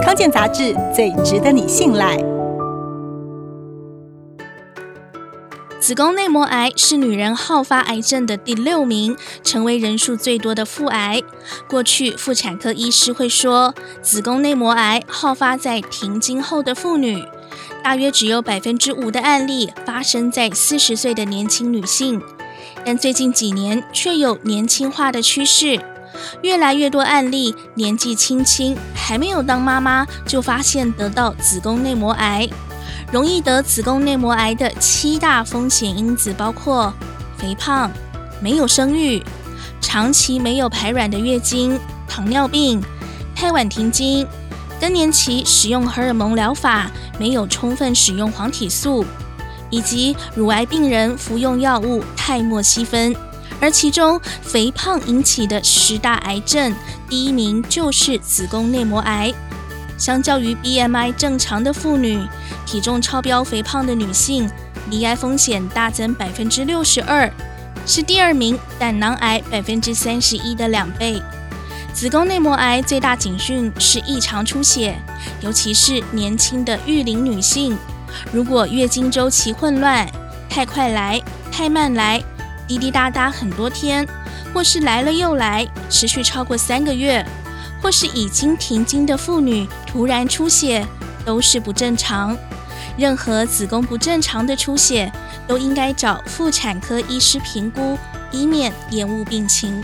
康健杂志最值得你信赖。子宫内膜癌是女人好发癌症的第六名，成为人数最多的妇癌。过去妇产科医师会说，子宫内膜癌好发在停经后的妇女，大约只有百分之五的案例发生在四十岁的年轻女性。但最近几年却有年轻化的趋势，越来越多案例年纪轻轻还没有当妈妈就发现得到子宫内膜癌。容易得子宫内膜癌的七大风险因子包括肥胖、没有生育、长期没有排卵的月经、糖尿病、太晚停经、更年期使用荷尔蒙疗法没有充分使用黄体素，以及乳癌病人服用药物泰莫西芬。而其中肥胖引起的十大癌症，第一名就是子宫内膜癌。相较于 BMI 正常的妇女，体重超标、肥胖的女性，罹癌风险大增百分之六十二，是第二名胆囊癌百分之三十一的两倍。子宫内膜癌最大警讯是异常出血，尤其是年轻的育龄女性，如果月经周期混乱、太快来、太慢来、滴滴答答很多天，或是来了又来，持续超过三个月。或是已经停经的妇女突然出血，都是不正常。任何子宫不正常的出血，都应该找妇产科医师评估，以免延误病情。